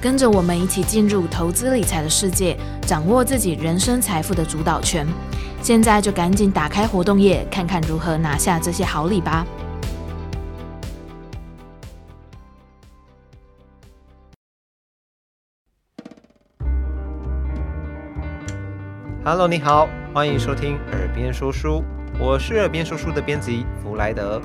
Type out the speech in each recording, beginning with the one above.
跟着我们一起进入投资理财的世界，掌握自己人生财富的主导权。现在就赶紧打开活动页，看看如何拿下这些好礼吧。Hello，你好，欢迎收听耳边说书，我是耳边说书的编辑弗莱德。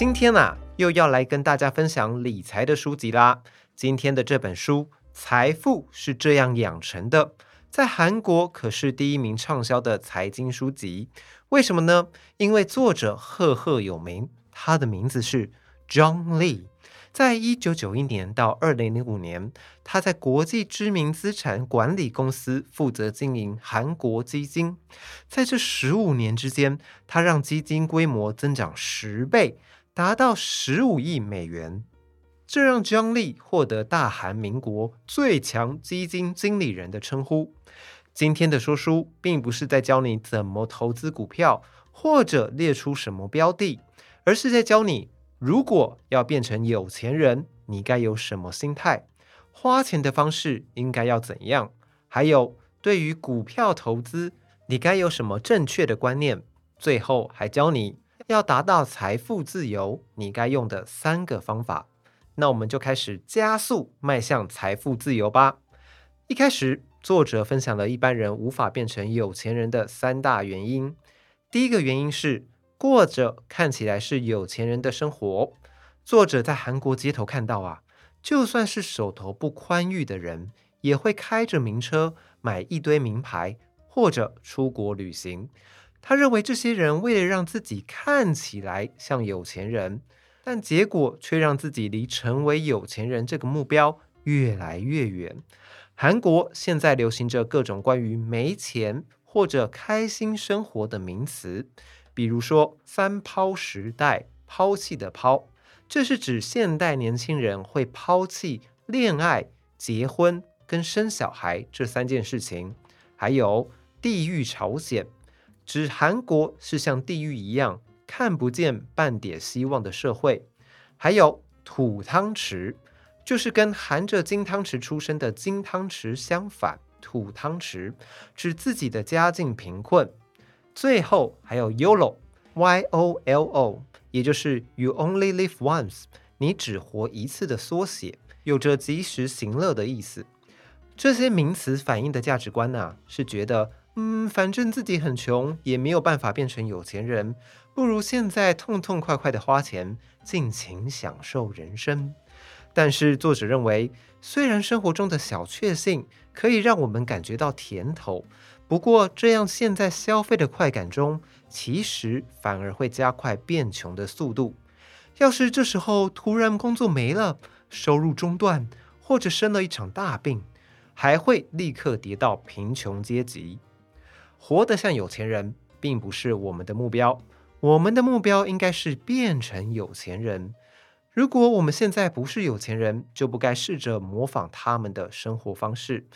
今天啊，又要来跟大家分享理财的书籍啦。今天的这本书《财富是这样养成的》，在韩国可是第一名畅销的财经书籍。为什么呢？因为作者赫赫有名，他的名字是 John Lee。在一九九一年到二零零五年，他在国际知名资产管理公司负责经营韩国基金。在这十五年之间，他让基金规模增长十倍。达到十五亿美元，这让张力获得大韩民国最强基金经理人的称呼。今天的说书并不是在教你怎么投资股票，或者列出什么标的，而是在教你，如果要变成有钱人，你该有什么心态，花钱的方式应该要怎样，还有对于股票投资，你该有什么正确的观念。最后还教你。要达到财富自由，你该用的三个方法。那我们就开始加速迈向财富自由吧。一开始，作者分享了一般人无法变成有钱人的三大原因。第一个原因是过着看起来是有钱人的生活。作者在韩国街头看到啊，就算是手头不宽裕的人，也会开着名车，买一堆名牌，或者出国旅行。他认为这些人为了让自己看起来像有钱人，但结果却让自己离成为有钱人这个目标越来越远。韩国现在流行着各种关于没钱或者开心生活的名词，比如说“三抛时代”，抛弃的抛，这是指现代年轻人会抛弃恋爱、结婚跟生小孩这三件事情，还有地狱朝鲜。指韩国是像地狱一样看不见半点希望的社会，还有土汤匙，就是跟含着金汤匙出生的金汤匙相反，土汤匙指自己的家境贫困。最后还有 YOLO，Y O L O，也就是 You Only Live Once，你只活一次的缩写，有着及时行乐的意思。这些名词反映的价值观呢、是觉得。嗯，反正自己很穷，也没有办法变成有钱人，不如现在痛痛快快的花钱，尽情享受人生。但是作者认为，虽然生活中的小确幸可以让我们感觉到甜头，不过这样现在消费的快感中，其实反而会加快变穷的速度。要是这时候突然工作没了，收入中断，或者生了一场大病，还会立刻跌到贫穷阶级。活得像有钱人，并不是我们的目标。我们的目标应该是变成有钱人。如果我们现在不是有钱人，就不该试着模仿他们的生活方式。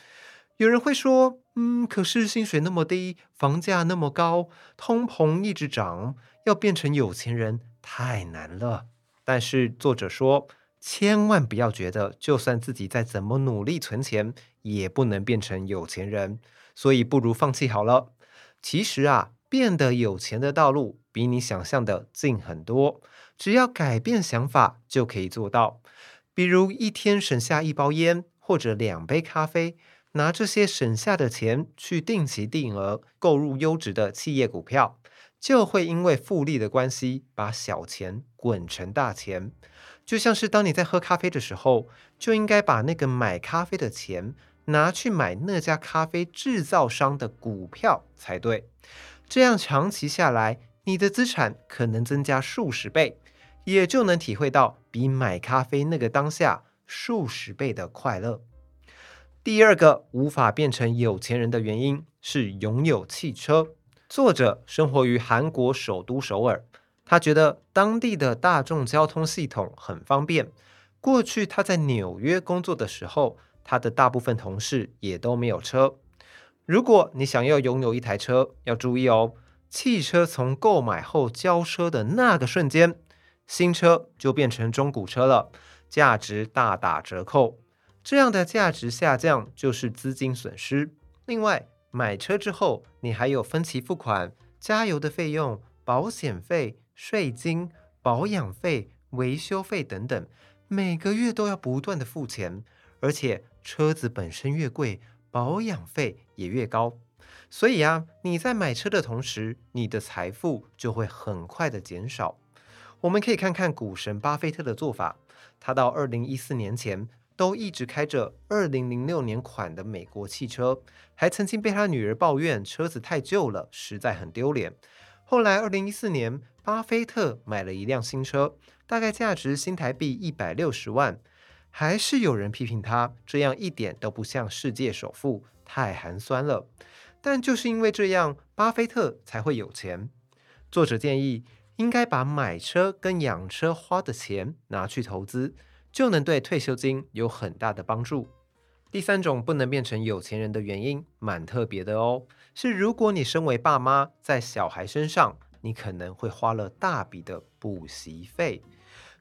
有人会说：“嗯，可是薪水那么低，房价那么高，通膨一直涨，要变成有钱人太难了。”但是作者说，千万不要觉得，就算自己再怎么努力存钱，也不能变成有钱人。所以不如放弃好了。其实啊，变得有钱的道路比你想象的近很多，只要改变想法就可以做到。比如一天省下一包烟或者两杯咖啡，拿这些省下的钱去定期定额购入优质的企业股票，就会因为复利的关系，把小钱滚成大钱。就像是当你在喝咖啡的时候，就应该把那个买咖啡的钱。拿去买那家咖啡制造商的股票才对，这样长期下来，你的资产可能增加数十倍，也就能体会到比买咖啡那个当下数十倍的快乐。第二个无法变成有钱人的原因是拥有汽车。作者生活于韩国首都首尔，他觉得当地的大众交通系统很方便。过去他在纽约工作的时候，他的大部分同事也都没有车。如果你想要拥有一台车，要注意哦，汽车从购买后交车的那个瞬间，新车就变成中古车了，价值大打折扣。这样的价值下降就是资金损失。另外，买车之后，你还有分期付款、加油的费用、保险费、税金、保养费、维修费等等，每个月都要不断的付钱，而且。车子本身越贵，保养费也越高，所以啊，你在买车的同时，你的财富就会很快的减少。我们可以看看股神巴菲特的做法，他到二零一四年前都一直开着二零零六年款的美国汽车，还曾经被他女儿抱怨车子太旧了，实在很丢脸。后来二零一四年，巴菲特买了一辆新车，大概价值新台币一百六十万。还是有人批评他，这样一点都不像世界首富，太寒酸了。但就是因为这样，巴菲特才会有钱。作者建议，应该把买车跟养车花的钱拿去投资，就能对退休金有很大的帮助。第三种不能变成有钱人的原因，蛮特别的哦，是如果你身为爸妈，在小孩身上，你可能会花了大笔的补习费。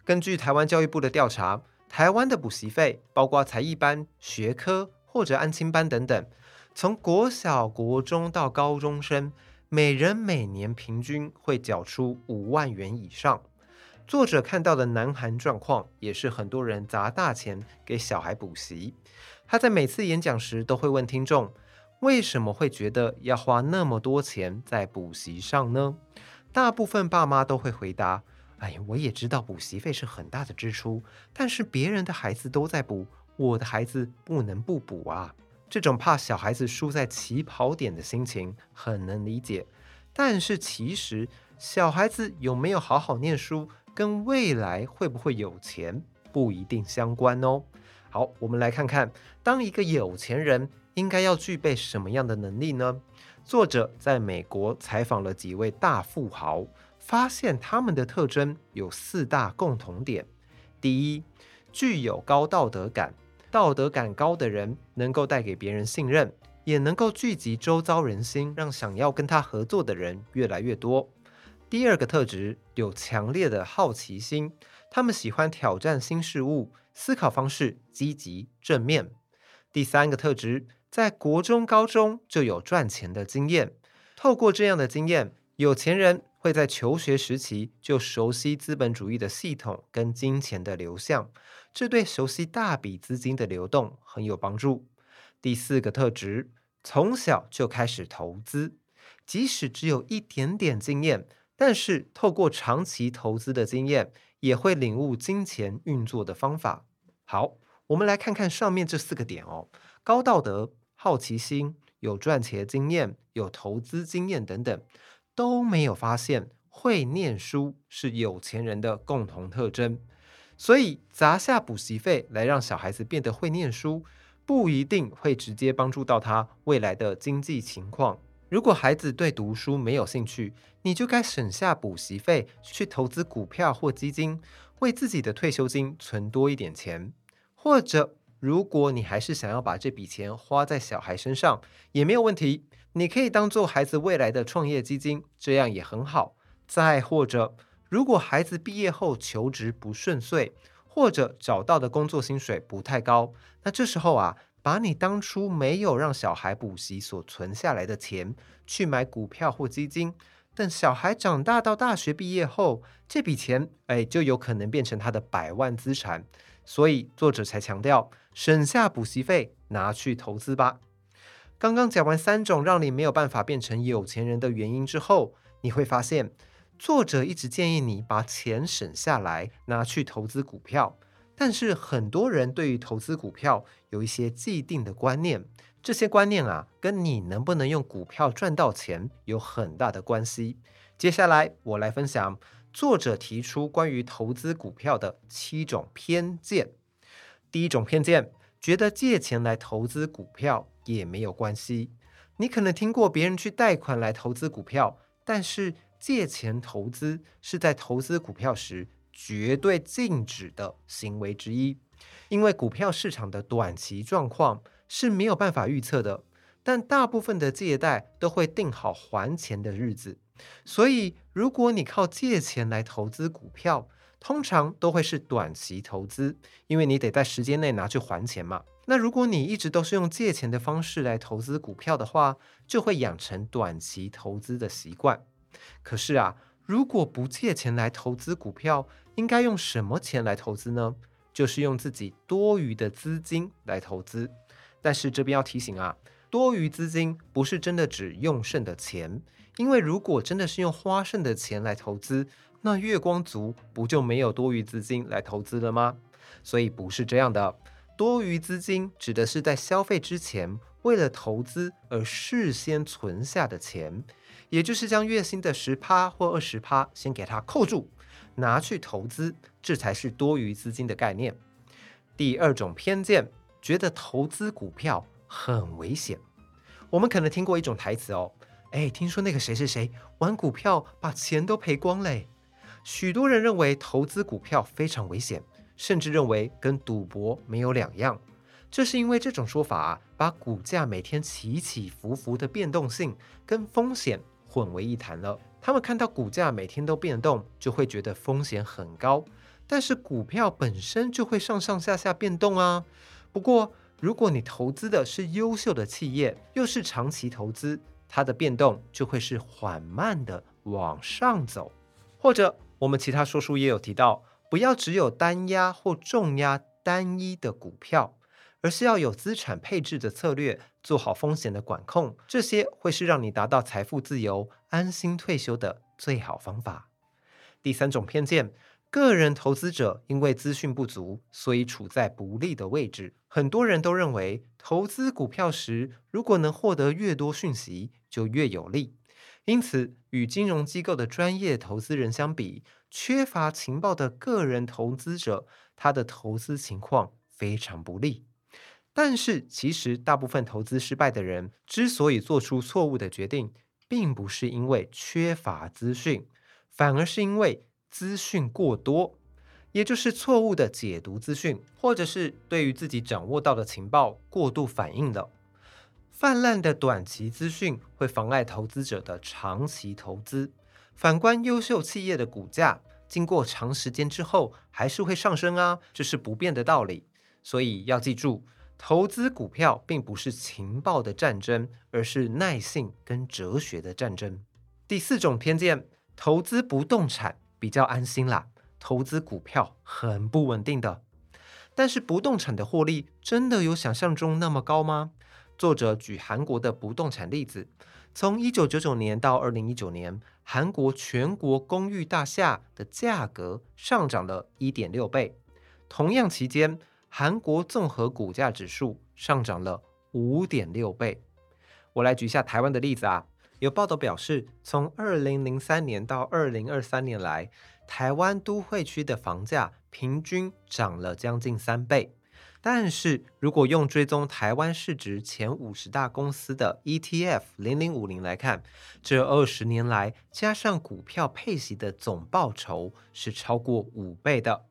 根据台湾教育部的调查。台湾的补习费包括才艺班、学科或者安亲班等等，从国小、国中到高中生，每人每年平均会缴出五万元以上。作者看到的南韩状况，也是很多人砸大钱给小孩补习。他在每次演讲时都会问听众，为什么会觉得要花那么多钱在补习上呢？大部分爸妈都会回答。哎，我也知道补习费是很大的支出，但是别人的孩子都在补，我的孩子不能不补啊！这种怕小孩子输在起跑点的心情很能理解。但是其实小孩子有没有好好念书，跟未来会不会有钱不一定相关哦。好，我们来看看，当一个有钱人应该要具备什么样的能力呢？作者在美国采访了几位大富豪。发现他们的特征有四大共同点：第一，具有高道德感，道德感高的人能够带给别人信任，也能够聚集周遭人心，让想要跟他合作的人越来越多。第二个特质，有强烈的好奇心，他们喜欢挑战新事物，思考方式积极正面。第三个特质，在国中、高中就有赚钱的经验，透过这样的经验，有钱人。会在求学时期就熟悉资本主义的系统跟金钱的流向，这对熟悉大笔资金的流动很有帮助。第四个特质，从小就开始投资，即使只有一点点经验，但是透过长期投资的经验，也会领悟金钱运作的方法。好，我们来看看上面这四个点哦：高道德、好奇心、有赚钱经验、有投资经验等等。都没有发现会念书是有钱人的共同特征，所以砸下补习费来让小孩子变得会念书，不一定会直接帮助到他未来的经济情况。如果孩子对读书没有兴趣，你就该省下补习费去投资股票或基金，为自己的退休金存多一点钱。或者，如果你还是想要把这笔钱花在小孩身上，也没有问题。你可以当做孩子未来的创业基金，这样也很好。再或者，如果孩子毕业后求职不顺遂，或者找到的工作薪水不太高，那这时候啊，把你当初没有让小孩补习所存下来的钱去买股票或基金，等小孩长大到大学毕业后，这笔钱哎就有可能变成他的百万资产。所以作者才强调，省下补习费拿去投资吧。刚刚讲完三种让你没有办法变成有钱人的原因之后，你会发现，作者一直建议你把钱省下来拿去投资股票。但是很多人对于投资股票有一些既定的观念，这些观念啊，跟你能不能用股票赚到钱有很大的关系。接下来我来分享作者提出关于投资股票的七种偏见。第一种偏见，觉得借钱来投资股票也没有关系。你可能听过别人去贷款来投资股票，但是借钱投资是在投资股票时，绝对禁止的行为之一，因为股票市场的短期状况是没有办法预测的。但大部分的借贷都会定好还钱的日子，所以如果你靠借钱来投资股票，通常都会是短期投资，因为你得在时间内拿去还钱嘛。那如果你一直都是用借钱的方式来投资股票的话，就会养成短期投资的习惯。可是啊，如果不借钱来投资股票，应该用什么钱来投资呢？就是用自己多余的资金来投资。但是这边要提醒啊，多余资金不是真的指用剩的钱，因为如果真的是用花剩的钱来投资，那月光族不就没有多余资金来投资了吗？所以不是这样的。多余资金指的是在消费之前，为了投资而事先存下的钱，也就是将月薪的十趴或二十趴先给它扣住。拿去投资，这才是多余资金的概念。第二种偏见，觉得投资股票很危险。我们可能听过一种台词哦，哎，听说那个谁谁谁玩股票把钱都赔光嘞。许多人认为投资股票非常危险，甚至认为跟赌博没有两样。这是因为这种说法，把股价每天起起伏伏的变动性跟风险混为一谈了。他们看到股价每天都变动，就会觉得风险很高。但是股票本身就会上上下下变动啊。不过，如果你投资的是优秀的企业，又是长期投资，它的变动就会是缓慢的往上走。或者，我们其他说书也有提到，不要只有单押或重压单一的股票。而是要有资产配置的策略，做好风险的管控，这些会是让你达到财富自由、安心退休的最好方法。第三种偏见，个人投资者因为资讯不足，所以处在不利的位置。很多人都认为，投资股票时，如果能获得越多讯息，就越有利。因此，与金融机构的专业投资人相比，缺乏情报的个人投资者，他的投资情况非常不利。但是，其实大部分投资失败的人之所以做出错误的决定，并不是因为缺乏资讯，反而是因为资讯过多，也就是错误的解读资讯，或者是对于自己掌握到的情报过度反应了。泛滥的短期资讯会妨碍投资者的长期投资。反观优秀企业的股价，经过长时间之后还是会上升啊，这是不变的道理。所以要记住。投资股票并不是情报的战争，而是耐性跟哲学的战争。第四种偏见，投资不动产比较安心啦，投资股票很不稳定的。但是不动产的获利真的有想象中那么高吗？作者举韩国的不动产例子，从一九九九年到二零一九年，韩国全国公寓大厦的价格上涨了一点六倍，同样期间。韩国综合股价指数上涨了五点六倍。我来举一下台湾的例子啊，有报道表示，从二零零三年到二零二三年来，台湾都会区的房价平均涨了将近三倍。但是如果用追踪台湾市值前五十大公司的 ETF 零零五零来看，这二十年来加上股票配息的总报酬是超过五倍的。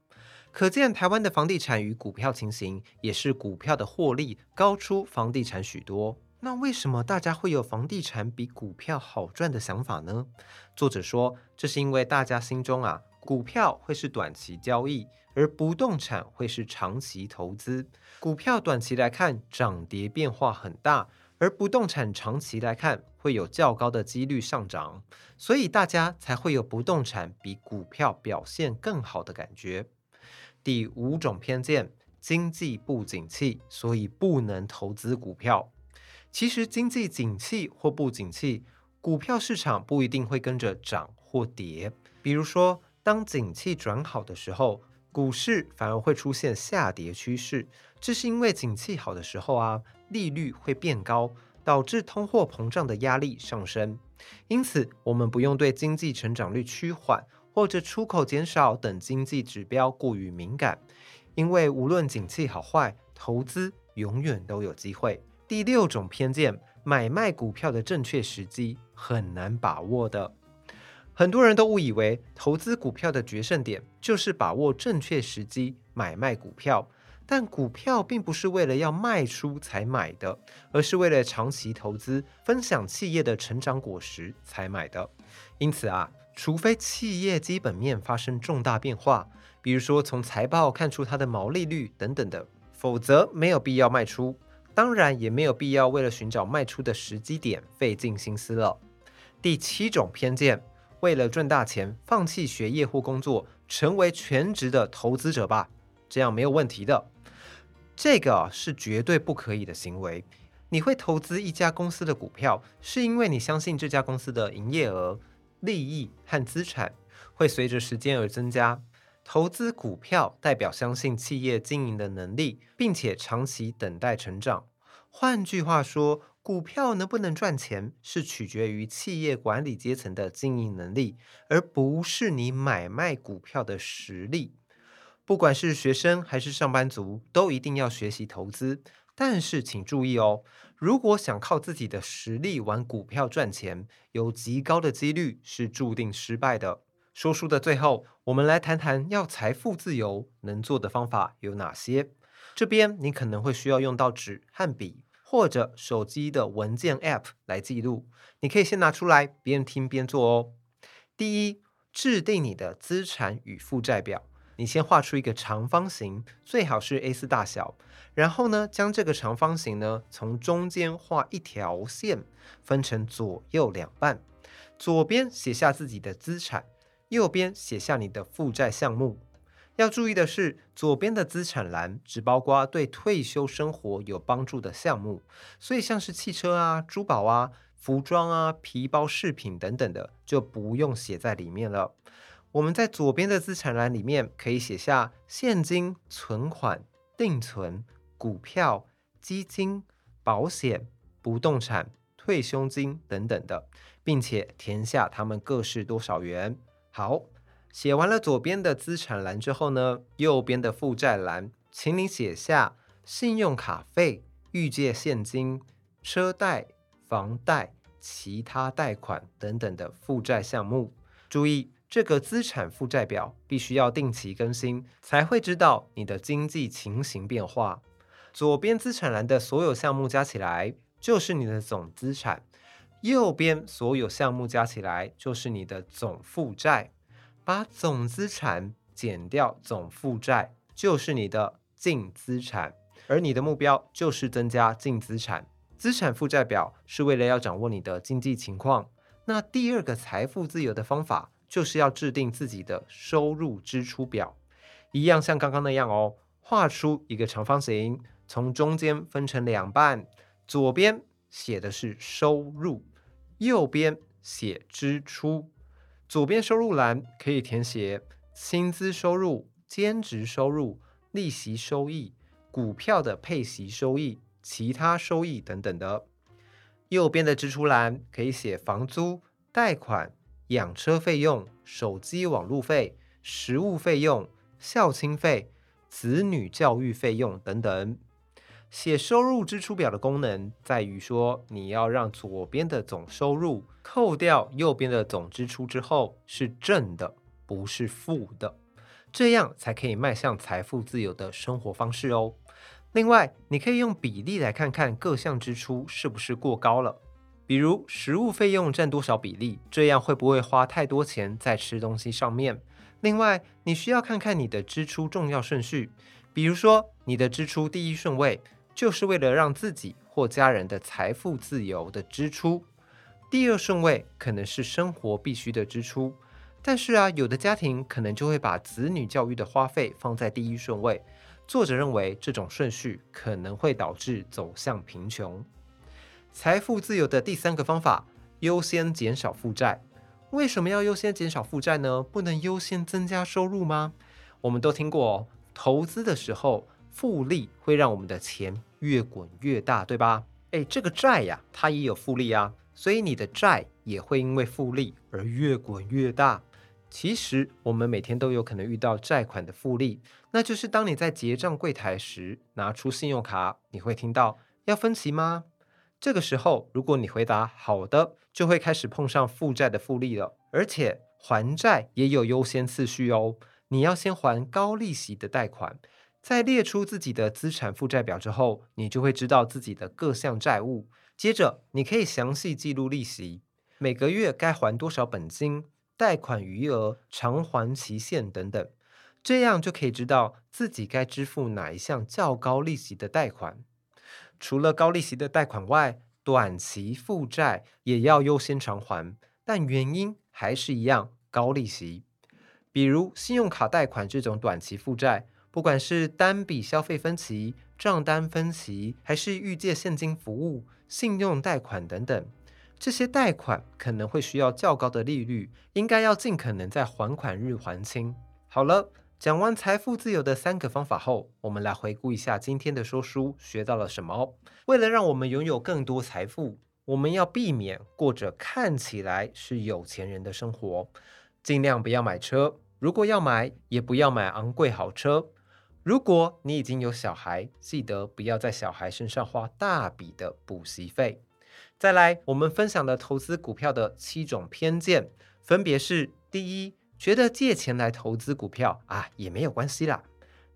可见台湾的房地产与股票情形，也是股票的获利高出房地产许多。那为什么大家会有房地产比股票好赚的想法呢？作者说，这是因为大家心中啊股票会是短期交易，而不动产会是长期投资。股票短期来看涨跌变化很大，而不动产长期来看会有较高的几率上涨，所以大家才会有不动产比股票表现更好的感觉。第五种偏见，经济不景气，所以不能投资股票。其实经济景气或不景气，股票市场不一定会跟着涨或跌。比如说，当景气转好的时候，股市反而会出现下跌趋势。这是因为景气好的时候啊，利率会变高，导致通货膨胀的压力上升。因此，我们不用对经济成长率趋缓或者出口减少等经济指标过于敏感，因为无论景气好坏，投资永远都有机会。第六种偏见，买卖股票的正确时机很难把握的。很多人都误以为投资股票的决胜点就是把握正确时机买卖股票，但股票并不是为了要卖出才买的，而是为了长期投资、分享企业的成长果实才买的。因此啊，除非企业基本面发生重大变化，比如说从财报看出它的毛利率等等的，否则没有必要卖出。当然，也没有必要为了寻找卖出的时机点费尽心思了。第七种偏见。为了赚大钱，放弃学业或工作，成为全职的投资者吧，这样没有问题的。这个是绝对不可以的行为。你会投资一家公司的股票，是因为你相信这家公司的营业额、利益和资产会随着时间而增加。投资股票代表相信企业经营的能力，并且长期等待成长。换句话说，股票能不能赚钱，是取决于企业管理阶层的经营能力，而不是你买卖股票的实力。不管是学生还是上班族，都一定要学习投资。但是请注意哦，如果想靠自己的实力玩股票赚钱，有极高的几率是注定失败的。说书的最后，我们来谈谈要财富自由能做的方法有哪些。这边你可能会需要用到纸和笔。或者手机的文件 App 来记录，你可以先拿出来边听边做哦。第一，制定你的资产与负债表。你先画出一个长方形，最好是 A4 大小。然后呢，将这个长方形呢从中间画一条线，分成左右两半。左边写下自己的资产，右边写下你的负债项目。要注意的是，左边的资产栏只包括对退休生活有帮助的项目，所以像是汽车啊、珠宝啊、服装啊、皮包、饰品等等的，就不用写在里面了。我们在左边的资产栏里面可以写下现金、存款、定存、股票、基金、保险、不动产、退休金等等的，并且填下它们各是多少元。好。写完了左边的资产栏之后呢，右边的负债栏，请你写下信用卡费、预借现金、车贷、房贷、其他贷款等等的负债项目。注意，这个资产负债表必须要定期更新，才会知道你的经济情形变化。左边资产栏的所有项目加起来就是你的总资产，右边所有项目加起来就是你的总负债。把总资产减掉总负债，就是你的净资产，而你的目标就是增加净资产。资产负债表是为了要掌握你的经济情况。那第二个财富自由的方法，就是要制定自己的收入支出表，一样像刚刚那样哦，画出一个长方形，从中间分成两半，左边写的是收入，右边写支出。左边收入栏可以填写薪资收入、兼职收入、利息收益、股票的配息收益、其他收益等等的。右边的支出栏可以写房租、贷款、养车费用、手机网路费、食物费用、孝亲费、子女教育费用等等。写收入支出表的功能在于说，你要让左边的总收入扣掉右边的总支出之后是正的，不是负的，这样才可以迈向财富自由的生活方式哦。另外，你可以用比例来看看各项支出是不是过高了，比如食物费用占多少比例，这样会不会花太多钱在吃东西上面？另外，你需要看看你的支出重要顺序，比如说，你的支出第一顺位就是为了让自己或家人的财富自由的支出，第二顺位可能是生活必须的支出。但是啊，有的家庭可能就会把子女教育的花费放在第一顺位。作者认为这种顺序可能会导致走向贫穷。财富自由的第三个方法，优先减少负债。为什么要优先减少负债呢？不能优先增加收入吗？我们都听过，投资的时候复利会让我们的钱越滚越大，对吧？诶，这个债呀，它也有复利啊，所以你的债也会因为复利而越滚越大。其实我们每天都有可能遇到债款的复利，那就是当你在结账柜台时拿出信用卡，你会听到要分期吗？这个时候，如果你回答好的，就会开始碰上负债的复利了。而且还债也有优先次序哦，你要先还高利息的贷款，在列出自己的资产负债表之后，你就会知道自己的各项债务。接着，你可以详细记录利息，每个月该还多少本金、贷款余额、偿还期限等等，这样就可以知道自己该支付哪一项较高利息的贷款。除了高利息的贷款外，短期负债也要优先偿还，但原因还是一样，高利息。比如信用卡贷款这种短期负债，不管是单笔消费分期、账单分期，还是预借现金服务、信用贷款等等，这些贷款可能会需要较高的利率，应该要尽可能在还款日还清。好了。讲完财富自由的三个方法后，我们来回顾一下今天的说书学到了什么。为了让我们拥有更多财富，我们要避免过着看起来是有钱人的生活，尽量不要买车。如果要买，也不要买昂贵好车。如果你已经有小孩，记得不要在小孩身上花大笔的补习费。再来，我们分享了投资股票的七种偏见，分别是：第一，觉得借钱来投资股票啊，也没有关系啦。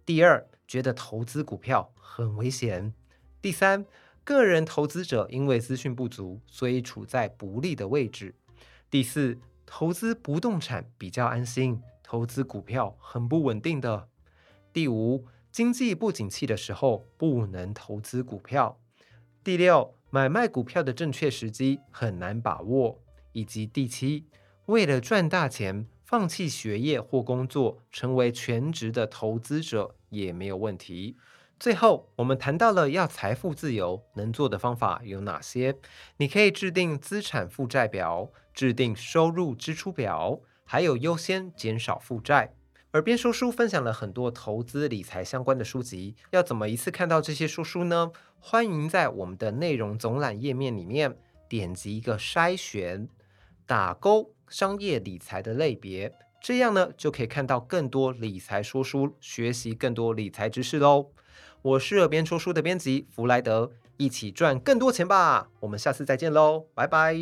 第二，觉得投资股票很危险。第三，个人投资者因为资讯不足，所以处在不利的位置。第四，投资不动产比较安心，投资股票很不稳定的。第五，经济不景气的时候不能投资股票。第六，买卖股票的正确时机很难把握。以及第七，为了赚大钱。放弃学业或工作，成为全职的投资者也没有问题。最后，我们谈到了要财富自由能做的方法有哪些？你可以制定资产负债表，制定收入支出表，还有优先减少负债。耳边说书分享了很多投资理财相关的书籍，要怎么一次看到这些说书呢？欢迎在我们的内容总览页面里面点击一个筛选，打勾。商业理财的类别，这样呢就可以看到更多理财说书，学习更多理财知识喽。我是耳边说书的编辑弗莱德，一起赚更多钱吧！我们下次再见喽，拜拜。